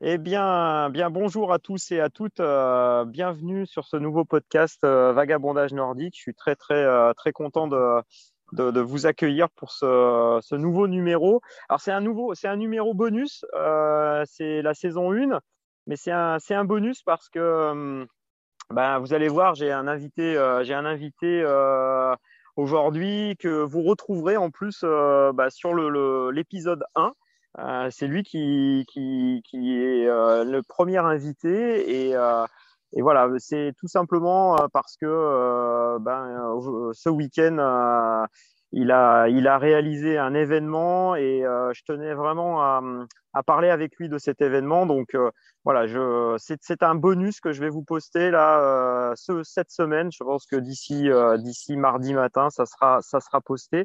Eh bien, bien bonjour à tous et à toutes. Euh, bienvenue sur ce nouveau podcast euh, Vagabondage nordique. Je suis très très euh, très content de, vous accueillir pour ce, nouveau numéro. Alors c'est un nouveau, c'est un numéro bonus. c'est la saison 1, mais c'est un c'est un bonus parce que ben, vous allez voir, j'ai un invité, j'ai un invité aujourd'hui que vous retrouverez en plus bah, sur l'épisode 1. Euh, c'est lui qui, est euh, le premier invité et, euh, et voilà, c'est tout simplement parce que ben, ce week-end, il, a, réalisé un événement et je tenais vraiment à, parler avec lui de cet événement. Donc voilà, c'est, un bonus que je vais vous poster là ce, cette semaine. Je pense que d'ici, mardi matin, ça sera posté.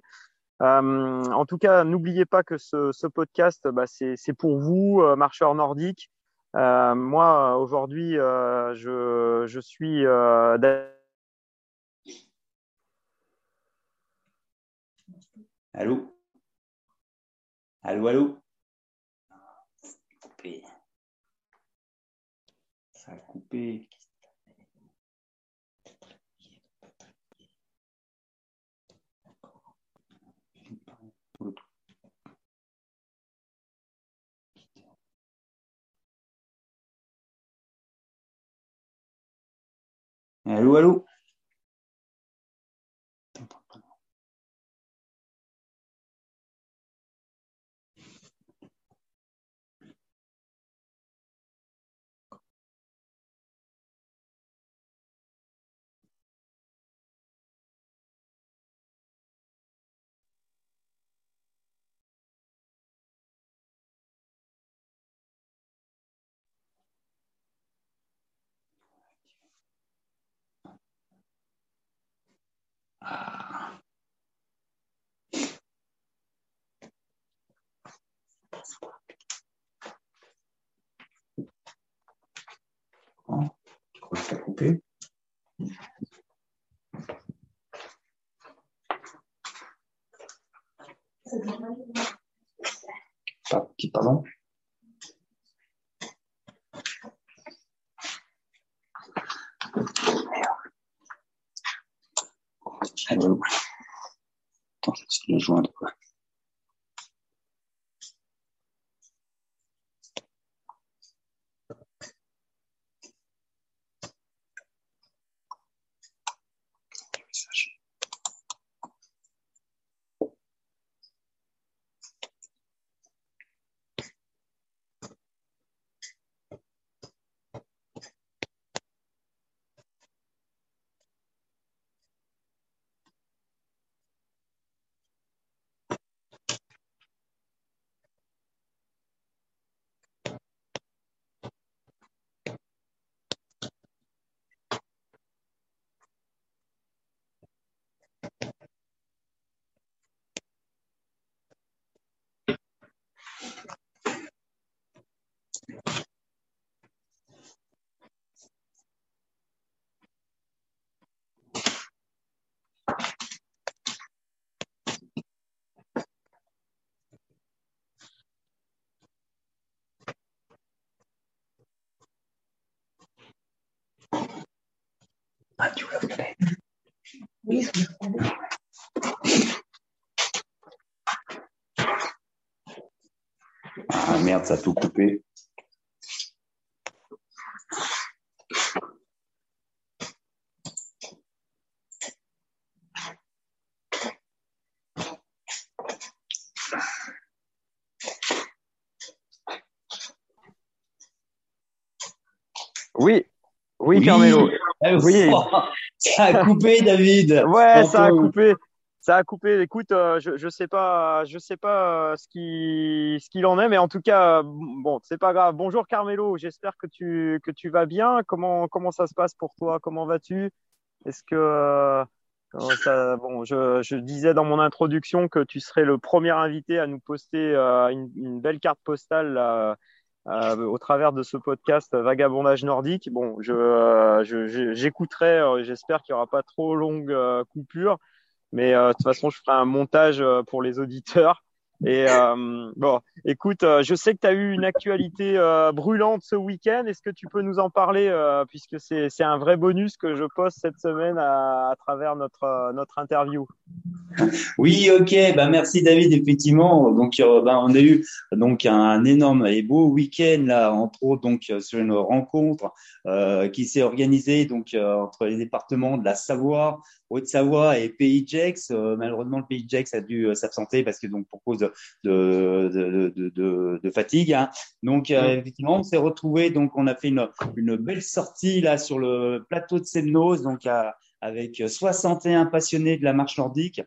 Euh, en tout cas, n'oubliez pas que ce, podcast, bah, c'est pour vous, euh, marcheurs nordiques. Euh, moi, aujourd'hui, je, je, suis Allô? Allô, allô? Ça a coupé. Allô, allô? Coupé. Pardon Allô Attends, je le joindre. Ah, tu Oui, Ah merde, ça a tout coupé. Oui, oui, Carmelo. Oui. Ça a coupé, David. Ouais, ça a coupé. Ça a coupé. Écoute, euh, je je sais pas, je sais pas euh, ce qui ce qu'il en est, mais en tout cas, bon, c'est pas grave. Bonjour Carmelo. J'espère que tu que tu vas bien. Comment comment ça se passe pour toi? Comment vas-tu? Est-ce que euh, ça, bon, je, je disais dans mon introduction que tu serais le premier invité à nous poster une, une, belle carte postale. Là, euh, au travers de ce podcast Vagabondage nordique. Bon, je, euh, j'écouterai, euh, j'espère qu'il n'y aura pas trop longue coupure, mais de toute façon, je ferai un montage pour les auditeurs. Et euh, bon, écoute, euh, je sais que tu as eu une actualité euh, brûlante ce week-end. Est-ce que tu peux nous en parler puisque c'est un vrai bonus que je poste cette semaine à, travers notre notre interview? Oui, ok. Bah merci David. Effectivement, donc bah, on a eu donc un énorme et beau week-end là, entre autres donc sur une rencontre qui s'est organisée donc entre les départements de la Savoie, Haute-Savoie et Pays Gex. malheureusement, le Pays Gex a dû s'absenter parce que donc pour cause de de, de, de, fatigue. Hein. Donc euh, effectivement, on s'est retrouvé. Donc on a fait une, une belle sortie là sur le plateau de Semnos, donc avec 61 passionnés de la marche nordique,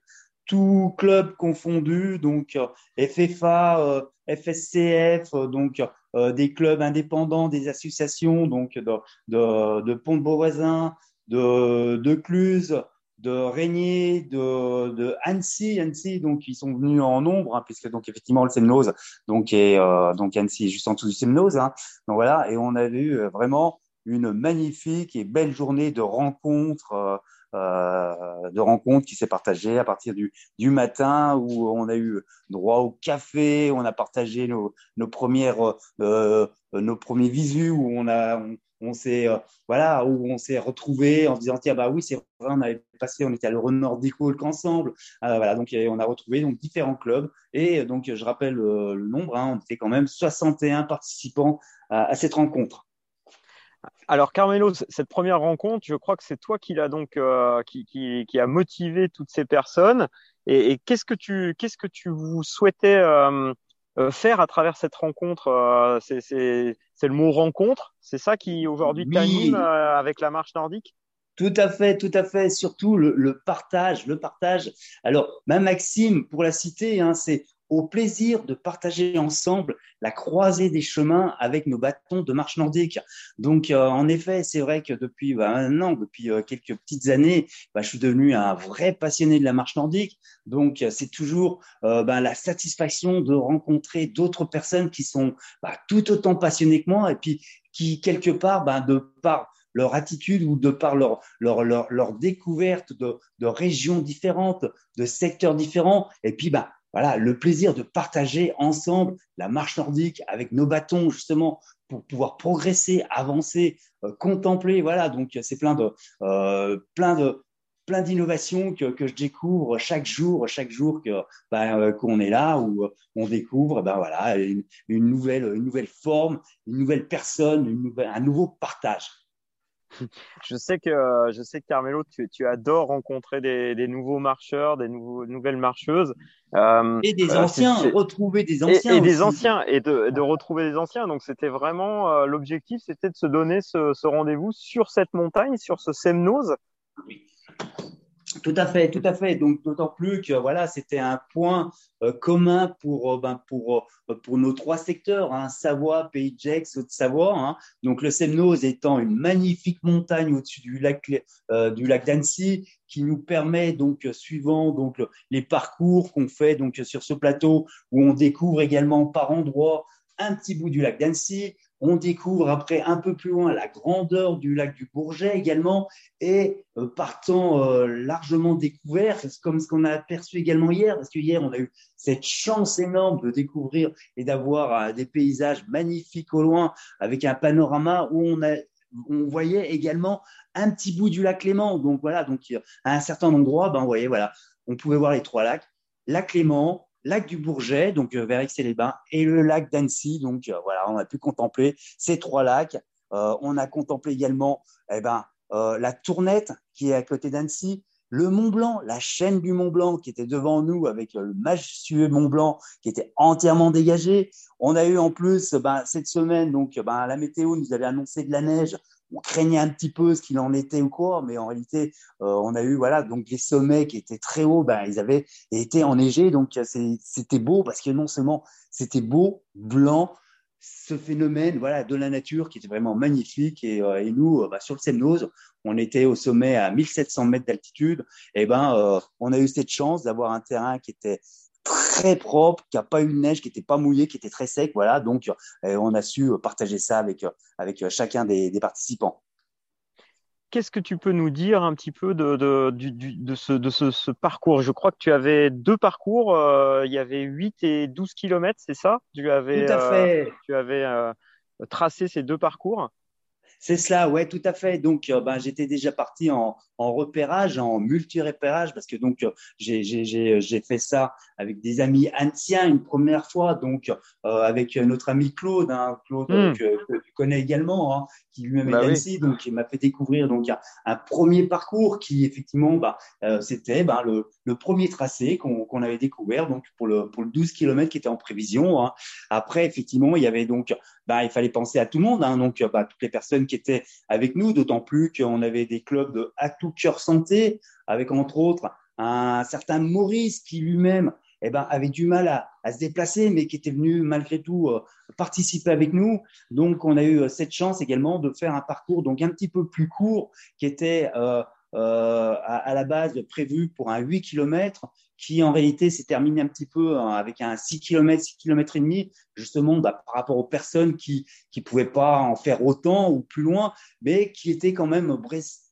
tout club confondu, donc FFA, euh, FSCF, donc euh, des clubs indépendants, des associations, donc de, de, de Pont de Beauvoisin, de, de Cluse, de Régnier, de, de Annecy, Annecy, donc ils sont venus en nombre, hein, puisque donc effectivement le Semnose, donc et euh, donc Annecy est juste en dessous du Semnose, hein, donc voilà, et on a eu euh, vraiment une magnifique et belle journée de rencontres, euh, euh, de rencontres qui s'est partagée à partir du, du matin où on a eu droit au café, on a partagé nos, nos premières euh, nos premiers visus où on a on, on s'est euh, voilà où on s'est retrouvé en se disant tiens bah oui c'est vrai on avait passé on était à l'Euro Nordic Walk ensemble. Euh, voilà donc on a retrouvé donc différents clubs. Et donc je rappelle euh, le nombre hein, on était quand même 61 participants à, cette rencontre. Alors Carmelo, cette première rencontre, je crois que c'est toi qui l'a donc qui, qui, qui, a motivé toutes ces personnes. Et, et qu'est-ce que tu qu'est-ce que tu vous souhaitais euh, faire à travers cette rencontre euh, C'est le mot rencontre, c'est ça qui aujourd'hui t'anime euh, avec la marche nordique? Tout à fait, tout à fait. Surtout le, le, partage, le partage. Alors, même Maxime, pour la citer, hein, c'est au plaisir de partager ensemble la croisée des chemins avec nos bâtons de marche nordique. Donc, euh, en effet, c'est vrai que depuis bah, un an, depuis euh, quelques petites années, bah, je suis devenu un vrai passionné de la marche nordique. Donc, euh, c'est toujours bah, la satisfaction de rencontrer d'autres personnes qui sont tout autant passionnées que moi et puis qui, quelque part, de par leur attitude ou de par leur, leur, leur, leur découverte de, de régions différentes, de secteurs différents, et puis bah, voilà, le plaisir de partager ensemble la marche nordique avec nos bâtons, justement, pour pouvoir progresser, avancer, euh, contempler. Voilà, donc c'est plein de, euh, plein de, plein d'innovations que, je découvre chaque jour, chaque jour que ben, euh, qu'on est là où on découvre ben une nouvelle forme, une nouvelle personne, une nouvelle, un nouveau partage. Je sais que, je sais que Carmelo, tu, tu adores rencontrer des, des, nouveaux marcheurs, des nouveaux, nouvelles marcheuses. Euh, et des euh, anciens, retrouver des anciens. Et, et des anciens, et de, de, retrouver des anciens. Donc, c'était vraiment euh, l'objectif, c'était de se donner ce, ce rendez-vous sur cette montagne, sur ce Semnose. Oui. Tout à fait, tout à fait. Donc d'autant plus que voilà, c'était un point euh, commun pour euh, ben, pour euh, pour nos trois secteurs, hein, Savoie, Pays de Gex, Haute-Savoie. Hein. Donc le Semnoz étant une magnifique montagne au-dessus du lac du lac d'Annecy, qui nous permet donc suivant donc les parcours qu'on fait donc sur ce plateau où on découvre également par endroits un petit bout du lac d'Annecy, on découvre après un peu plus loin la grandeur du lac du Bourget également et euh, partant euh, largement découvert, comme ce qu'on a aperçu également hier, parce que hier on a eu cette chance énorme de découvrir et d'avoir euh, des paysages magnifiques au loin avec un panorama où on a on voyait également un petit bout du lac Léman. Donc voilà, donc à un certain endroit, ben, voyez, voilà, on pouvait voir les trois lacs, lac Léman, lac du Bourget, donc euh, vers Aix-les-Bains, et le lac d'Annecy. Donc euh, voilà, on a pu contempler ces trois lacs. Euh, on a contemplé également eh ben, la Tournette qui est à côté d'Annecy, le Mont Blanc, la chaîne du Mont Blanc qui était devant nous avec le majestueux Mont Blanc qui était entièrement dégagé. On a eu en plus ben, cette semaine, donc ben, la météo nous avait annoncé de la neige on craignait un petit peu ce qu'il en était ou quoi, mais en réalité, euh, on a eu voilà donc les sommets qui étaient très hauts, ben ils avaient été enneigés, donc c'était beau parce que non seulement c'était beau, blanc, ce phénomène voilà de la nature qui était vraiment magnifique. Et, euh, nous euh, bah, sur le Semnose, on était au sommet à 1700 mètres d'altitude, et ben on a eu cette chance d'avoir un terrain qui était très propre, qui a pas eu de neige, qui était pas mouillé, qui était très sec. Voilà, donc euh, on a su partager ça avec, avec chacun des, participants. qu'est-ce que tu peux nous dire un petit peu de, de, de, ce, de ce, parcours? Je crois que tu avais deux parcours, il y avait 8 et 12 kilomètres, c'est ça? Tu avais, Tout à fait. tu avais tracé ces deux parcours c'est cela, ouais, tout à fait. Donc, euh, ben, j'étais déjà parti en, en repérage, en multi-repérage, parce que donc euh, j'ai fait ça avec des amis anciens une première fois, donc euh, avec notre ami Claude, hein, Claude hmm. que, tu connais également, hein, qui lui-même est bah d'Annecy, donc il m'a fait découvrir donc un, premier parcours qui effectivement, bah, c'était bah, le, le, premier tracé qu'on avait découvert, donc pour le pour le 12 km qui était en prévision. Hein. Après, effectivement, il y avait donc, bah, il fallait penser à tout le monde, donc bah, toutes les personnes qui étaient avec nous, d'autant plus qu'on avait des clubs de atout cœur santé, avec entre autres un certain Maurice qui lui-même eh ben, avait du mal à, se déplacer, mais qui était venu malgré tout euh, participer avec nous. Donc, on a eu euh, cette chance également de faire un parcours donc un petit peu plus court, qui était euh, à, la base prévu pour un 8 km, qui en réalité s'est terminé un petit peu hein, avec un 6 km, 6 km et demi, justement bah, par rapport aux personnes qui qui pouvaient pas en faire autant ou plus loin, mais qui étaient quand même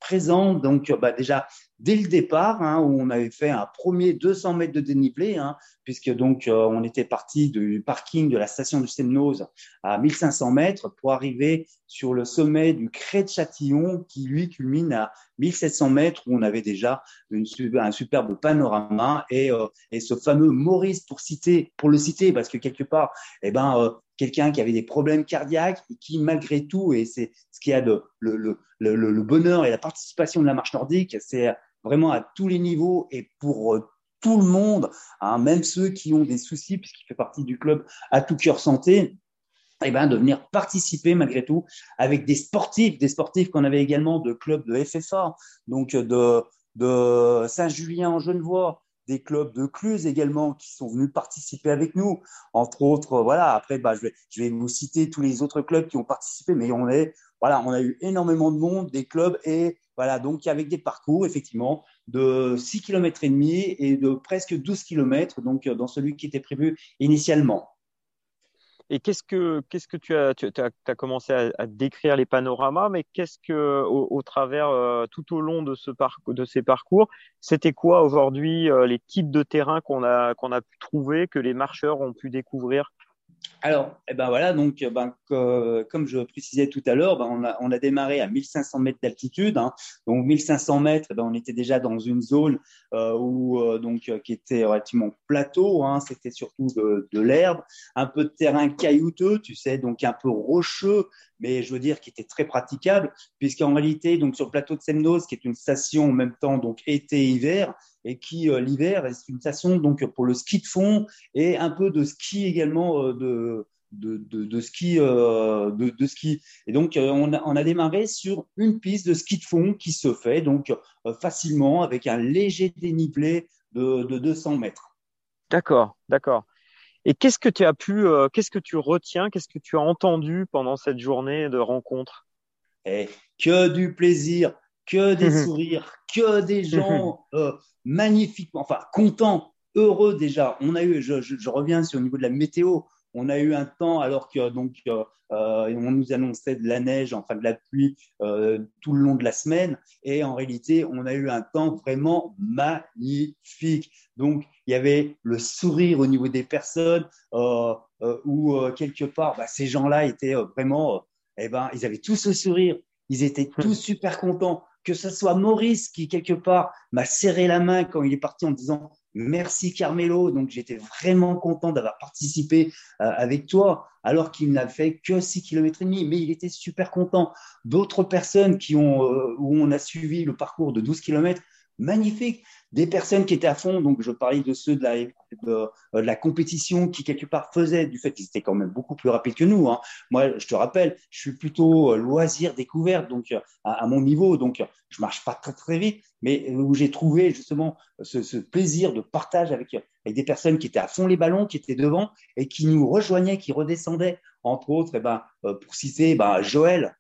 présentes. Donc bah, déjà dès le départ, hein, où on avait fait un premier 200 mètres de dénivelé, hein, puisque donc euh, on était parti du parking de la station du Semnose à 1500 mètres pour arriver sur le sommet du Cré de Châtillon, qui lui culmine à 1700 mètres, où on avait déjà un superbe panorama euh, et ce fameux Maurice pour citer, pour le citer, parce que quelque part, eh ben, euh, quelqu'un qui avait des problèmes cardiaques et qui, malgré tout, et c'est ce qui a de, le, le, le, bonheur et la participation de la marche nordique, c'est vraiment à tous les niveaux et pour euh, tout le monde, hein, même ceux qui ont des soucis, puisqu'il fait partie du club à tout cœur santé, eh ben, de venir participer malgré tout avec des sportifs, des sportifs qu'on avait également de clubs de FFA, donc de, de Saint-Julien en Genevois, des clubs de Cluse également qui sont venus participer avec nous. Entre autres, voilà, après, bah, je, vais, je vais vous citer tous les autres clubs qui ont participé, mais on est, voilà, on a eu énormément de monde, des clubs et voilà, donc avec des parcours, effectivement, de 6 km et demi et de presque 12 km, donc dans celui qui était prévu initialement. Et qu'est-ce que, qu'est-ce que tu as, tu as, commencé à, décrire les panoramas, mais qu'est-ce que, au, travers, euh, tout au long de, ce parcours, de ces parcours, c'était quoi aujourd'hui euh, les types de terrains qu'on a, qu'on a pu trouver, que les marcheurs ont pu découvrir alors, eh ben voilà, donc euh, ben, comme je précisais tout à l'heure, ben, on, a, démarré à 1500 mètres d'altitude. Hein. Donc 1500 mètres, eh ben, on était déjà dans une zone euh, où euh, donc qui était relativement plateau. Hein. C'était surtout de, de l'herbe, un peu de terrain caillouteux, tu sais, donc un peu rocheux, mais je veux dire qui était très praticable, puisqu'en réalité, donc sur le plateau de Semnos, qui est une station en même temps donc été-hiver, et qui euh, l'hiver est une station donc pour le ski de fond et un peu de ski également euh, de de, de, ski euh, de, de, ski et donc on a, on a démarré sur une piste de ski de fond qui se fait donc facilement avec un léger dénivelé de, de 200 mètres. D'accord, d'accord. Et qu'est-ce que tu as pu, qu'est-ce que tu retiens, qu'est-ce que tu as entendu pendant cette journée de rencontre? Et Que du plaisir, que des sourires, que des gens euh, magnifiquement, enfin contents, heureux déjà. On a eu, je, je, reviens sur le niveau de la météo, on a eu un temps alors que donc euh, euh, on nous annonçait de la neige, enfin de la pluie tout le long de la semaine, et en réalité on a eu un temps vraiment magnifique. Donc il y avait le sourire au niveau des personnes, où quelque part bah, ces gens-là étaient vraiment, eh ben ils avaient tous le sourire, ils étaient tous super contents que ce soit Maurice qui, quelque part, m'a serré la main quand il est parti en disant merci Carmelo. Donc, j'étais vraiment content d'avoir participé euh, avec toi, alors qu'il n'a fait que 6 km et demi, mais il était super content. D'autres personnes qui ont, euh, où on a suivi le parcours de 12 km, magnifique des personnes qui étaient à fond, donc je parlais de ceux de la, de, la compétition qui quelque part faisaient du fait qu'ils étaient quand même beaucoup plus rapides que nous. Hein. Moi, je te rappelle, je suis plutôt euh, loisir découverte, donc euh, à, mon niveau, donc je marche pas très très vite, mais où j'ai trouvé justement ce, plaisir de partage avec, avec des personnes qui étaient à fond les ballons, qui étaient devant et qui nous rejoignaient, qui redescendaient. Entre autres, et eh ben, euh, pour citer ben, Joël,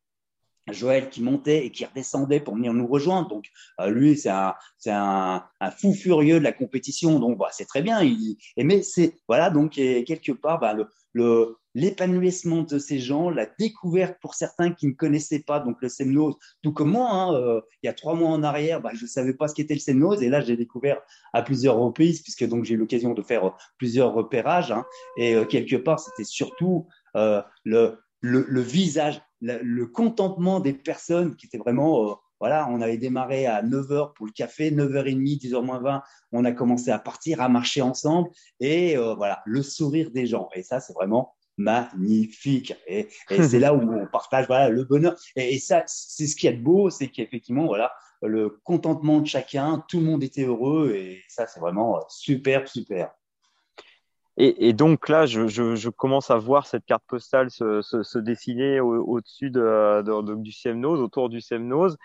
Joël qui montait et qui redescendait pour venir nous rejoindre. Donc euh, lui, c'est un, c'est un, fou furieux de la compétition. Donc bah, c'est très bien. Il, mais c'est voilà donc quelque part bah, l'épanouissement de ces gens, la découverte pour certains qui ne connaissaient pas donc le Semnose, tout comme moi, hein, euh, il y a trois mois en arrière, bah, je ne savais pas ce qu'était le Semnose et là j'ai découvert à plusieurs reprises puisque donc j'ai eu l'occasion de faire plusieurs repérages hein, et quelque part c'était surtout le, visage, le, contentement des personnes qui étaient vraiment voilà, on avait démarré à 9h pour le café, 9h30, 10h moins 20, on a commencé à partir, à marcher ensemble et euh, voilà, le sourire des gens. Et ça, c'est vraiment magnifique. Et, c'est là où on partage voilà, le bonheur. Et, ça, c'est ce qui est beau, c'est qu'effectivement, voilà, le contentement de chacun, tout le monde était heureux et ça, c'est vraiment super, super. Et, donc là, je, commence à voir cette carte postale se, dessiner au-dessus du Semnose, autour du Semnose.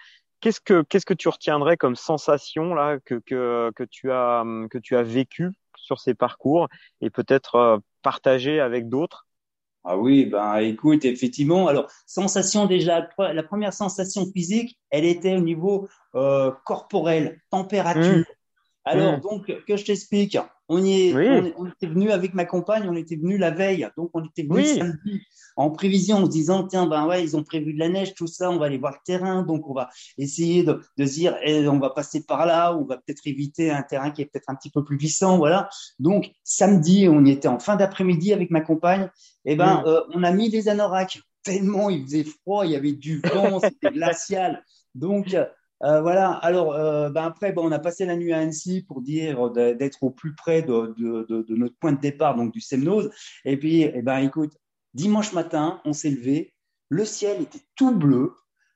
Qu'est-ce que qu'est-ce que tu retiendrais comme sensation là que que que tu as que tu as vécu sur ces parcours et peut-être euh, partager avec d'autres? Ah oui, ben écoute, effectivement. Alors sensation déjà, la première sensation physique, elle était au niveau euh, corporel, température. Mmh. Alors mmh. donc que je t'explique. On, y est, on, était venu avec ma compagne, on était venu la veille, donc on était venu samedi en prévision, en se disant tiens ben ouais ils ont prévu de la neige, tout ça, on va aller voir le terrain, donc on va essayer de, de se dire eh, on va passer par là, on va peut-être éviter un terrain qui est peut-être un petit peu plus glissant, voilà. Donc samedi, on y était en fin d'après-midi avec ma compagne, et eh ben euh, on a mis des anoraks tellement il faisait froid, il y avait du vent, c'était glacial, donc euh, voilà, alors euh, ben après, on a passé la nuit à Annecy pour dire d'être au plus près de, notre point de départ, donc du Semnose. Et puis, eh ben, écoute, dimanche matin, on s'est levé, le ciel était tout bleu,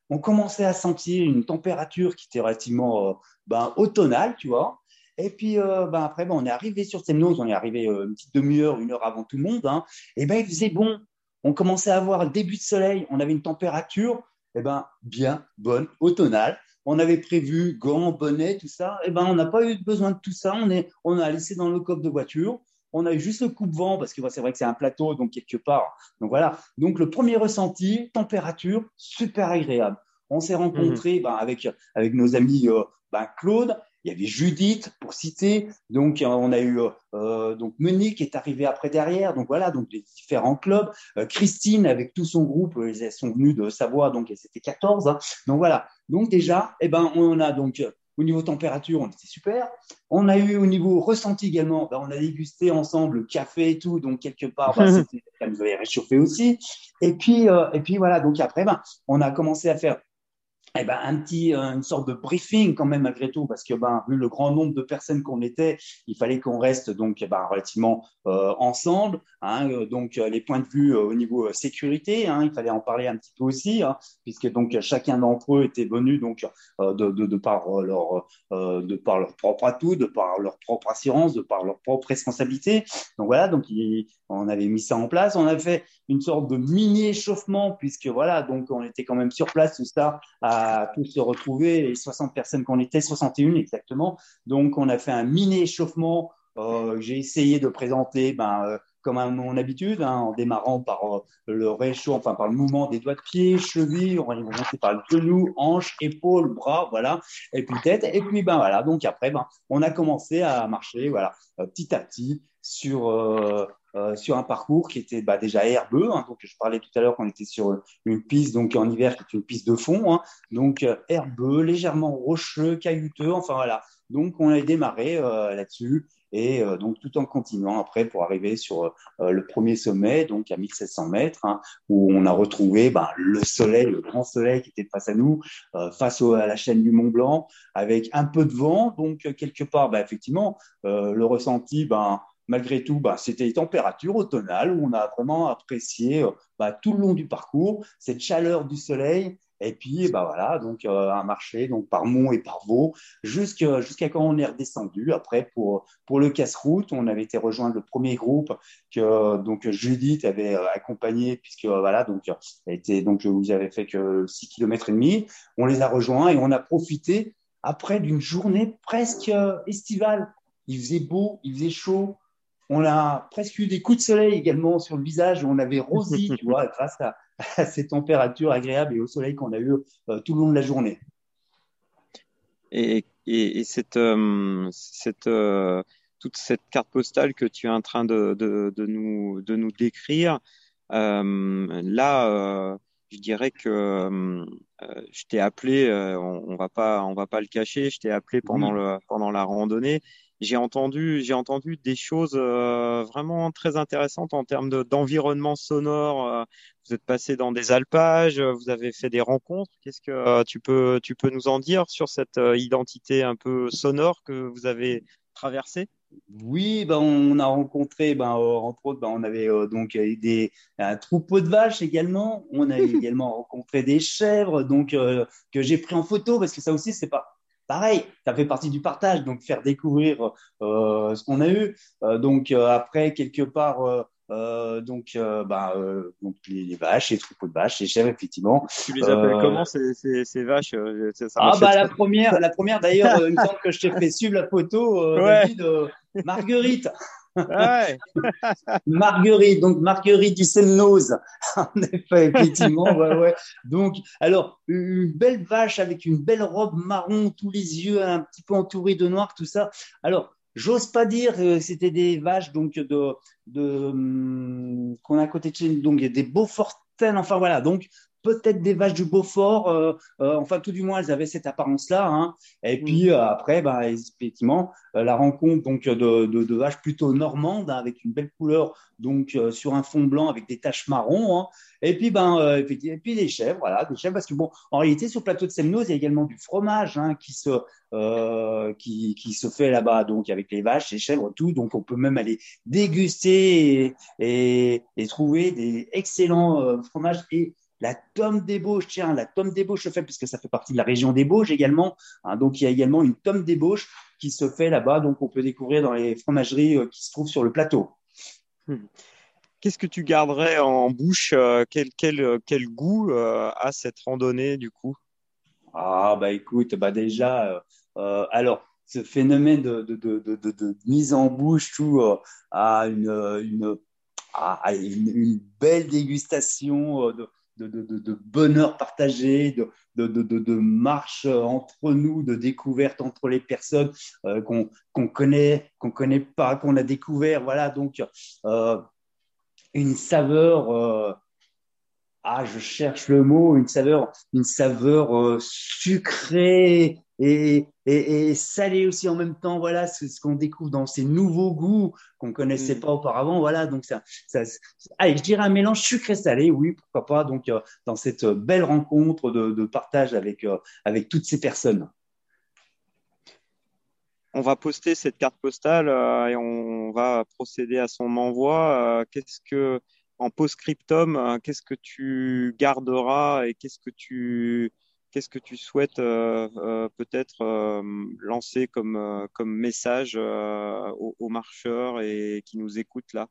on commençait à sentir une température qui était relativement euh, ben, automnale, tu vois. Et puis ben, après, ben, on est arrivé sur Semnose, on est arrivé une petite demi-heure, une heure avant tout le monde. Hein. et ben il faisait bon, on commençait à avoir le début de soleil, on avait une température eh ben, bien bonne, automnale on avait prévu gants, bonnets, tout ça. Eh ben, on n'a pas eu besoin de tout ça. On, est, on a laissé dans le coffre de voiture. On a eu juste le coupe-vent parce que c'est vrai que c'est un plateau, donc quelque part. Donc voilà. Donc le premier ressenti, température, super agréable. On s'est rencontrés mhm. ben, avec, avec nos amis euh, ben, Claude il y avait Judith pour citer. Donc euh, on a eu euh, donc Monique qui est arrivée après derrière. Donc voilà, donc les différents clubs. Euh, Christine avec tout son groupe, elles sont venues de Savoie, donc c'était 14. Hein. Donc voilà. Donc déjà, eh ben on a donc au niveau température, on était super. On a eu au niveau ressenti également, ben, on a dégusté ensemble le café et tout, donc quelque part, ben, ça nous avait réchauffé aussi. Et puis, et puis voilà, donc après, ben, on a commencé à faire eh ben, un petit, euh, une sorte de briefing quand même malgré tout, parce que ben, vu le grand nombre de personnes qu'on était, il fallait qu'on reste donc eh ben, relativement euh, ensemble. Hein, euh, donc les points de vue au niveau sécurité, hein, il fallait en parler un petit peu aussi, hein, puisque donc chacun d'entre eux était venu donc de, de, par leur de par leur propre atout, de par leur propre assurance, de par leur propre responsabilité. Donc voilà, donc on avait mis ça en place. On a fait une sorte de mini échauffement, puisque voilà, donc on était quand même sur place tout ça à tous se retrouver, les 60 personnes qu'on était, 61 exactement. Donc, on a fait un mini échauffement. Euh, j'ai essayé de présenter ben, euh, comme à mon habitude, hein, en démarrant par euh, le réchaud, enfin par le mouvement des doigts de pied, chevilles, on va monter par le genou, hanche, épaule, bras, voilà, et puis tête, et puis ben voilà. Donc après, ben on a commencé à marcher, voilà, petit à petit sur euh, sur un parcours qui était bah, déjà herbeux. Hein, donc, je parlais tout à l'heure qu'on était sur une piste donc en hiver qui est une piste de fond. Hein, donc, euh, herbeux, légèrement rocheux, caillouteux. Enfin, voilà. Donc, on a démarré euh, là-dessus. Et donc, tout en continuant après pour arriver sur le premier sommet, donc à 1700 mètres, hein, où on a retrouvé bah, le soleil, le grand soleil qui était face à nous, face à la chaîne du Mont Blanc, avec un peu de vent. Donc, quelque part, bah, effectivement, le ressenti, ben, malgré tout, bah, c'était les températures automnales où on a vraiment apprécié euh, bah, tout le long du parcours cette chaleur du soleil. Et puis, bah voilà, donc euh, un marché donc par Mont et par Vaux jusqu'à quand on est redescendu. Après, pour pour le casse-route, on avait été rejoindre le premier groupe que donc Judith avait euh, accompagné puisque voilà donc était donc vous avez fait que 6 km et demi. On les a rejoints et on a profité après d'une journée presque estivale. Il faisait beau, il faisait chaud, on a presque eu des coups de soleil également sur le visage. On avait rosi, tu vois, grâce à, ces températures agréables et au soleil qu'on a eu euh, tout le long de la journée. Et, cette, euh, euh, toute cette carte postale que tu es en train de, nous, de nous décrire, là, je dirais que je t'ai appelé, on, on, va pas, on va pas le cacher, je t'ai appelé pendant le pendant la randonnée j'ai entendu, j'ai entendu des choses euh, vraiment très intéressantes en termes d'environnement sonore. Euh, vous êtes passé dans des alpages, vous avez fait des rencontres. Qu'est-ce que euh, tu peux, tu peux nous en dire sur cette identité un peu sonore que vous avez traversée? Oui, ben on a rencontré, ben, entre autres, ben, on avait donc des, un troupeau de vaches également. On a également rencontré des chèvres, donc que j'ai pris en photo parce que ça aussi c'est pas pareil, ça fait partie du partage, donc faire découvrir euh, ce qu'on a eu. Euh, donc euh, après, quelque part, donc, bah, donc les, vaches, les troupeaux de vaches, les chèvres, effectivement. Tu les appelles comment ces, ces, ces vaches Ah bah la première, la première d'ailleurs, il me semble que je t'ai fait suivre la photo, David, Marguerite. Marguerite, donc Marguerite du Seine-Nose. en effet, effectivement, ouais, ouais. Donc, alors, une belle vache avec une belle robe marron, tous les yeux un petit peu entourés de noir, tout ça. Alors, j'ose pas dire que c'était des vaches donc de, de hum, qu'on a à côté de chez nous, donc des beaux fortaines, enfin voilà. Donc, peut-être des vaches du Beaufort, euh, euh, enfin tout du moins elles avaient cette apparence-là. Hein. Et puis mm. euh, après, bah, effectivement, la rencontre donc de, de, vaches plutôt normandes hein, avec une belle couleur donc sur un fond blanc avec des taches marron. Hein. Et puis ben et puis des chèvres, voilà, des chèvres parce que bon, en réalité sur le plateau de Semnoz, il y a également du fromage qui se qui, qui, se fait là-bas donc avec les vaches, les chèvres, tout. Donc on peut même aller déguster et, et, trouver des excellents fromages et la tome d'ébauche, tiens, la tome d'ébauche se fait puisque ça fait partie de la région des Bauges également. Hein, donc il y a également une tome d'ébauche qui se fait là-bas. Donc on peut découvrir dans les fromageries euh, qui se trouvent sur le plateau. Hmm. Qu'est-ce que tu garderais en bouche euh, quel, quel, euh, quel, goût a cette randonnée du coup? Ah bah écoute, bah déjà, alors ce phénomène de, de, de, de, mise en bouche tout a une, une, une, une, belle dégustation de, de, bonheur partagé, de, de, marche entre nous, de découverte entre les personnes euh, qu'on connaît, qu'on connaît pas, qu'on a découvert. Voilà, donc euh, une saveur. Euh, ah, je cherche le mot, une saveur, une saveur sucrée et, et, et, salé aussi en même temps. Voilà, ce qu'on découvre dans ces nouveaux goûts qu'on connaissait mm. pas auparavant. Voilà, donc ça, ça, allez, je dirais un mélange sucré-salé, oui, pourquoi pas. Donc euh, dans cette belle rencontre de, de partage avec euh, avec toutes ces personnes. On va poster cette carte postale euh, et on va procéder à son envoi. qu'est-ce que en post-scriptum, qu'est-ce que tu garderas et qu'est-ce que tu qu'est-ce que tu souhaites euh, euh, peut-être euh, lancer comme, comme message aux, aux, marcheurs et qui nous écoutent là?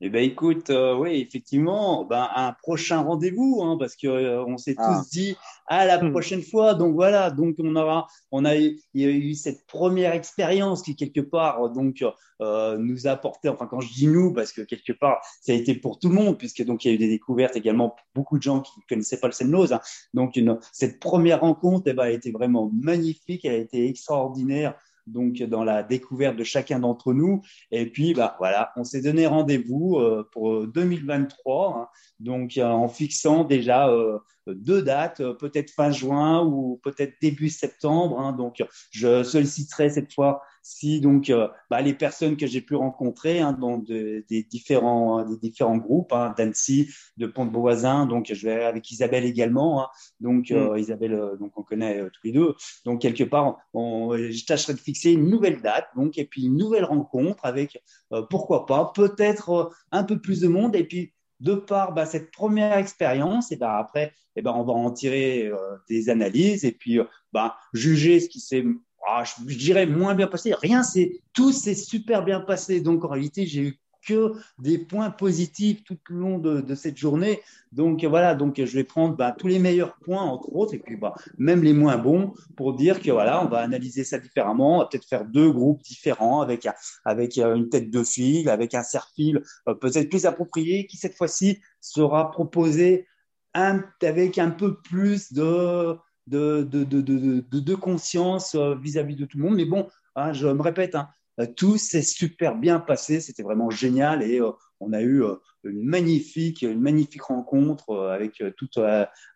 Eh ben écoute, euh, oui, effectivement, ben, un prochain rendez-vous, hein, parce que euh, on s'est ah. tous dit à la hmm. prochaine fois. Donc voilà, donc on aura, on a eu, il y a eu cette première expérience qui quelque part donc euh, nous a apporté. Enfin, quand je dis nous, parce que quelque part ça a été pour tout le monde, puisque donc il y a eu des découvertes également pour beaucoup de gens qui ne connaissaient pas le seine Hein. Donc une, cette première rencontre, eh ben, a été vraiment magnifique, elle a été extraordinaire donc dans la découverte de chacun d'entre nous. Et puis, bah, voilà, on s'est donné rendez-vous euh, pour 2023, hein. donc euh, en fixant déjà euh, deux dates, peut-être fin juin ou peut-être début septembre. Hein. donc, je solliciterai cette fois si donc euh, bah, les personnes que j'ai pu rencontrer hein, dans des différents des différents groupes hein, d'Annecy, de Pont-de-Beauvoisin, donc je vais avec Isabelle également, hein, donc euh, mm. Isabelle euh, donc on connaît tous les deux, donc quelque part on, je tâcherai de fixer une nouvelle date, donc et puis une nouvelle rencontre avec pourquoi pas peut-être un peu plus de monde. Et puis de par bah, cette première expérience, et ben après, et ben on va en tirer des analyses et puis bah, juger ce qui s'est ah, je, dirais moins bien passé. Rien, c'est tout s'est super bien passé. Donc en réalité, j'ai eu que des points positifs tout le long de, cette journée. Donc voilà, donc je vais prendre bah, tous les meilleurs points entre autres et puis bah, même les moins bons pour dire que voilà, on va analyser ça différemment. Peut-être faire deux groupes différents avec avec euh, une tête de fil, avec un serre-fil euh, peut-être plus approprié qui cette fois-ci sera proposé avec un peu plus de de, conscience euh, vis-à-vis de tout le monde. Mais bon, hein, je me répète, hein, euh, tout s'est super bien passé, c'était vraiment génial et euh, on a eu une magnifique, une magnifique rencontre avec,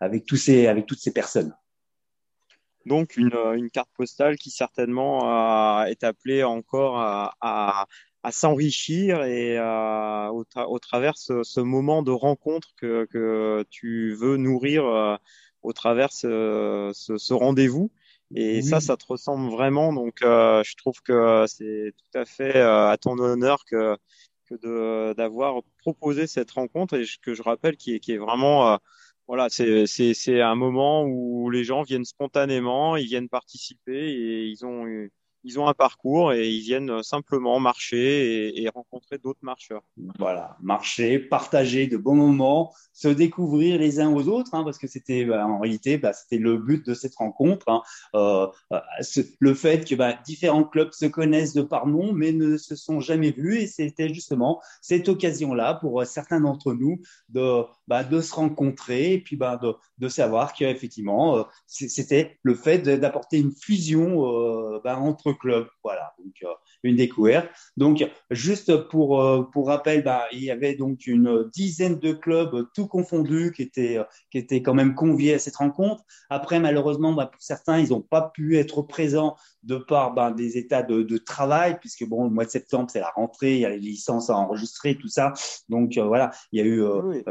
avec, ces, avec toutes ces personnes. Donc une, carte postale qui certainement est appelée encore à, s'enrichir et au, travers ce, moment de rencontre que tu veux nourrir au travers ce, ce, ce rendez-vous. Et ça, ça te ressemble vraiment. Donc, euh, je trouve que c'est tout à fait euh, à ton honneur que, que d'avoir proposé cette rencontre et que je rappelle qui est, qui est vraiment, euh, voilà, c'est un moment où les gens viennent spontanément, ils viennent participer et ils ont ils ont un parcours et ils viennent simplement marcher et, rencontrer d'autres marcheurs. Voilà, marcher, partager de bons moments, se découvrir les uns aux autres, hein, parce que c'était bah, en réalité bah, c'était le but de cette rencontre. Hein. Euh, euh le fait que bah, différents clubs se connaissent de par nom, mais ne se sont jamais vus, et c'était justement cette occasion-là pour euh, certains d'entre nous de, se rencontrer et puis de, de savoir qu'effectivement euh, c'était le fait d'apporter une fusion euh, club. Voilà, donc euh, une découverte. Donc, juste pour, euh, pour rappel, bah, il y avait donc une dizaine de clubs tout confondus qui étaient, qui étaient quand même conviés à cette rencontre. Après, malheureusement, bah, pour certains, ils n'ont pas pu être présents de par bah, des états de, de, travail, puisque bon, le mois de septembre, c'est la rentrée, il y a les licences à enregistrer, tout ça. Donc euh, voilà, il y a eu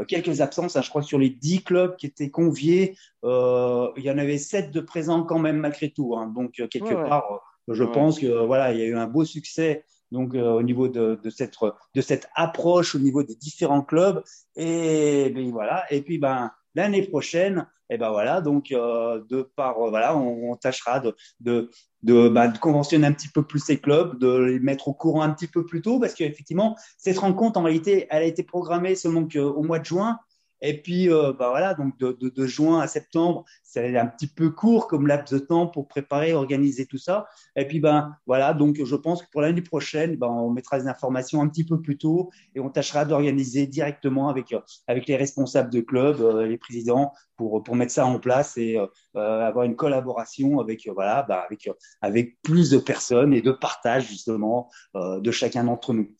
quelques absences. Hein, je crois que sur les dix clubs qui étaient conviés, il y en avait sept de présents quand même malgré tout. Hein. Donc quelque part je pense que voilà, il y a eu un beau succès donc euh, au niveau de, de, cette de cette approche au niveau des différents clubs. Et ben, voilà. Et puis ben l'année prochaine et ben voilà donc euh, de par euh, voilà on, tâchera de de de, ben, de, conventionner un petit peu plus ces clubs, de les mettre au courant un petit peu plus tôt, parce qu'effectivement, cette rencontre, en réalité, elle a été programmée seulement au mois de juin, et puis, euh, bah voilà, donc de, de, juin à septembre, c'est un petit peu court comme laps de temps pour préparer, organiser tout ça. Et puis, ben voilà, donc je pense que pour l'année prochaine, ben, on mettra des informations un petit peu plus tôt et on tâchera d'organiser directement avec avec les responsables de club, euh, les présidents, pour pour mettre ça en place et euh, avoir une collaboration avec voilà, ben, avec avec plus de personnes et de partage justement de chacun d'entre nous.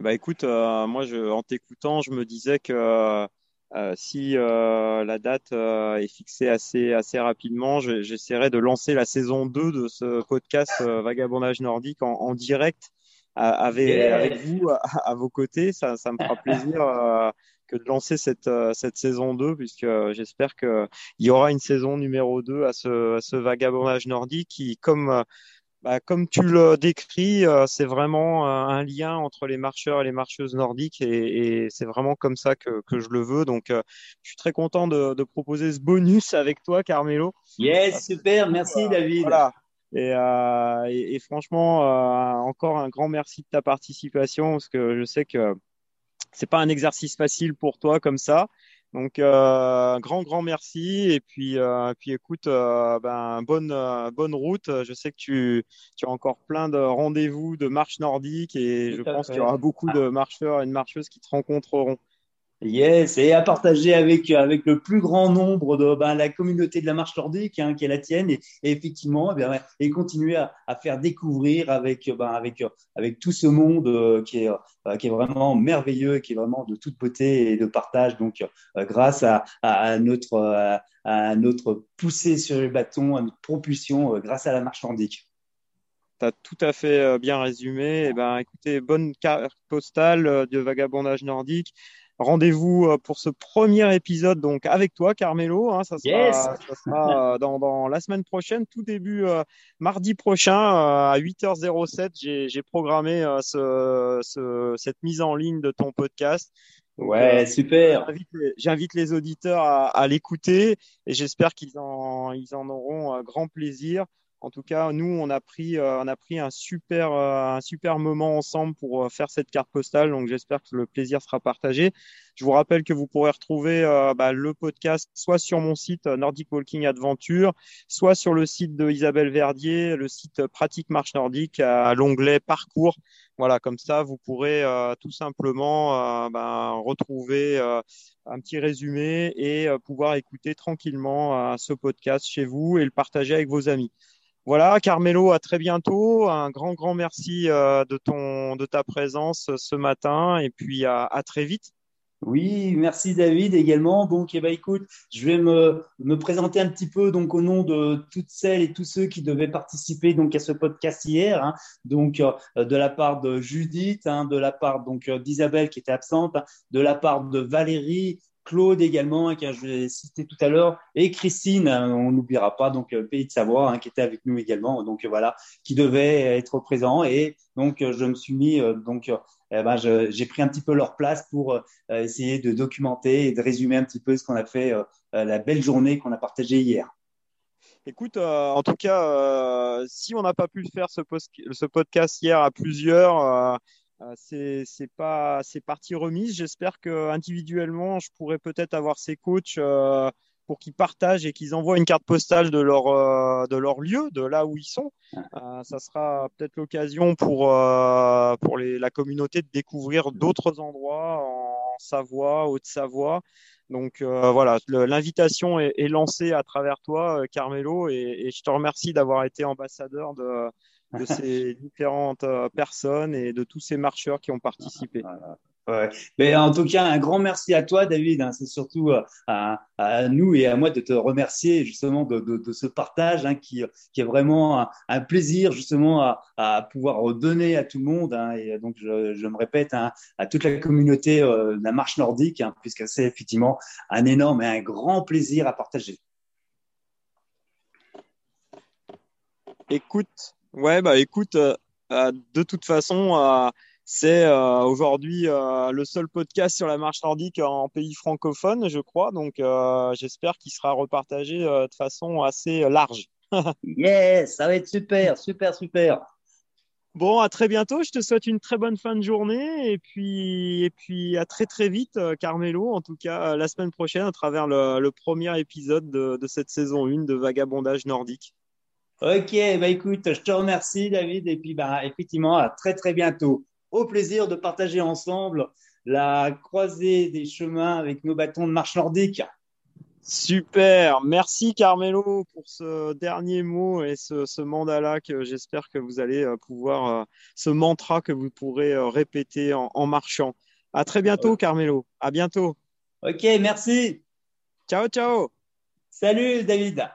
Eh ben, écoute, euh, moi, je, en t'écoutant, je me disais que euh, si euh, la date est fixée assez, assez rapidement, j'essaierai de lancer la saison 2 de ce podcast Vagabondage nordique en, en direct avec, avec vous à, vos côtés. Ça, ça me fera plaisir que de lancer cette, cette saison 2, puisque j'espère qu'il y aura une saison numéro 2 à ce, à ce Vagabondage nordique qui, comme bah, comme tu le décris, euh, c'est vraiment euh, un lien entre les marcheurs et les marcheuses nordiques et, et c'est vraiment comme ça que, que, je le veux. Donc, euh, je suis très content de, de, proposer ce bonus avec toi, Carmelo. Yes, super, merci David. Voilà. Et, et, et, franchement, encore un grand merci de ta participation parce que je sais que c'est pas un exercice facile pour toi comme ça. Donc, euh, grand, grand merci. Et puis, euh, puis écoute, euh, ben, bonne, bonne route. Je sais que tu, tu as encore plein de rendez-vous de marche nordique et je pense qu'il y aura beaucoup de marcheurs et de marcheuses qui te rencontreront. Yes, et à partager avec avec le plus grand nombre de ben, la communauté de la marche nordique hein, qui est la tienne et, effectivement eh et continuer à, faire découvrir avec ben, avec avec tout ce monde euh, qui est euh, qui est vraiment merveilleux qui est vraiment de toute beauté et de partage donc euh, grâce à, notre à, notre poussée sur les bâtons à notre propulsion grâce à la marche nordique. Tu as tout à fait bien résumé. Eh ben, écoutez, bonne carte postale de vagabondage nordique. Rendez-vous euh, pour ce premier épisode donc avec toi, Carmelo. Hein, ça sera, ça sera euh, dans, dans, la semaine prochaine, tout début euh, mardi prochain à 8h07. J'ai programmé ce, ce, cette mise en ligne de ton podcast. ouais, super. J'invite les, les, auditeurs à, à l'écouter et j'espère qu'ils en, ils en auront grand plaisir. En tout cas, nous, on a pris, euh, on a pris un super, euh, un super moment ensemble pour euh, faire cette carte postale. Donc, j'espère que le plaisir sera partagé. Je vous rappelle que vous pourrez retrouver bah, le podcast soit sur mon site Nordic Walking Adventure, soit sur le site de Isabelle Verdier, le site Pratique Marche Nordique à l'onglet Parcours. Voilà, comme ça, vous pourrez tout simplement bah, retrouver un petit résumé et pouvoir écouter tranquillement ce podcast chez vous et le partager avec vos amis. Voilà, Carmelo, à très bientôt. Un grand, grand merci de, ton, de ta présence ce matin et puis à très vite. Oui, merci David également. Donc, eh ben, écoute, je vais me, me, présenter un petit peu donc au nom de toutes celles et tous ceux qui devaient participer donc à ce podcast hier. Hein. donc, euh, de la part de Judith, hein, de la part donc euh, d'Isabelle qui était absente, hein, de la part de Valérie, Claude également, hein, que je l'ai cité tout à l'heure, et Christine, on n'oubliera pas, donc euh, Pays de Savoie, qui était avec nous également, donc voilà, qui devait être présent. Et donc, je me suis mis donc eh ben, j'ai pris un petit peu leur place pour euh, essayer de documenter et de résumer un petit peu ce qu'on a fait, euh, euh, la belle journée qu'on a partagée hier. Écoute, en tout cas, si on n'a pas pu faire ce, podcast hier à plusieurs, c'est pas c'est partie remise. J'espère que individuellement, je pourrais peut-être avoir ces coachs pour qu'ils partagent et qu'ils envoient une carte postale de leur, euh, de leur lieu, de là où ils sont. Euh, ça sera peut-être l'occasion pour, euh, pour les, la communauté de découvrir d'autres endroits en Savoie, Haute-Savoie. Donc voilà, l'invitation est, est, lancée à travers toi, Carmelo, et, et je te remercie d'avoir été ambassadeur de, de ces différentes personnes et de tous ces marcheurs qui ont participé. Mais en tout cas, un grand merci à toi, David. Hein. C'est surtout euh, à, à, nous et à moi de te remercier justement de, de, de ce partage hein, qui, qui est vraiment un, plaisir justement à, à, pouvoir donner à tout le monde. Hein. Et donc, je, je me répète hein, à toute la communauté euh, de la marche nordique, puisque c'est effectivement un énorme et un grand plaisir à partager. Écoute, ouais, bah écoute, euh, de toute façon. C'est euh, aujourd'hui euh, le seul podcast sur la marche nordique en pays francophone, je crois. Donc, euh, j'espère qu'il sera repartagé de façon assez large. yes, ça va être super, super, super. Bon, à très bientôt. Je te souhaite une très bonne fin de journée et puis, et puis à très très vite, Carmelo. En tout cas, la semaine prochaine à travers le, premier épisode de, de, cette saison 1 de Vagabondage nordique. Ok, bah écoute, je te remercie David et puis bah effectivement à très très bientôt au plaisir de partager ensemble la croisée des chemins avec nos bâtons de marche nordique. Super, merci Carmelo pour ce dernier mot et ce, ce mandala que j'espère que vous allez euh, pouvoir, euh, ce mantra que vous pourrez euh, répéter en, en marchant. À très bientôt Carmelo, à bientôt. Ok, merci. Ciao, ciao. Salut David.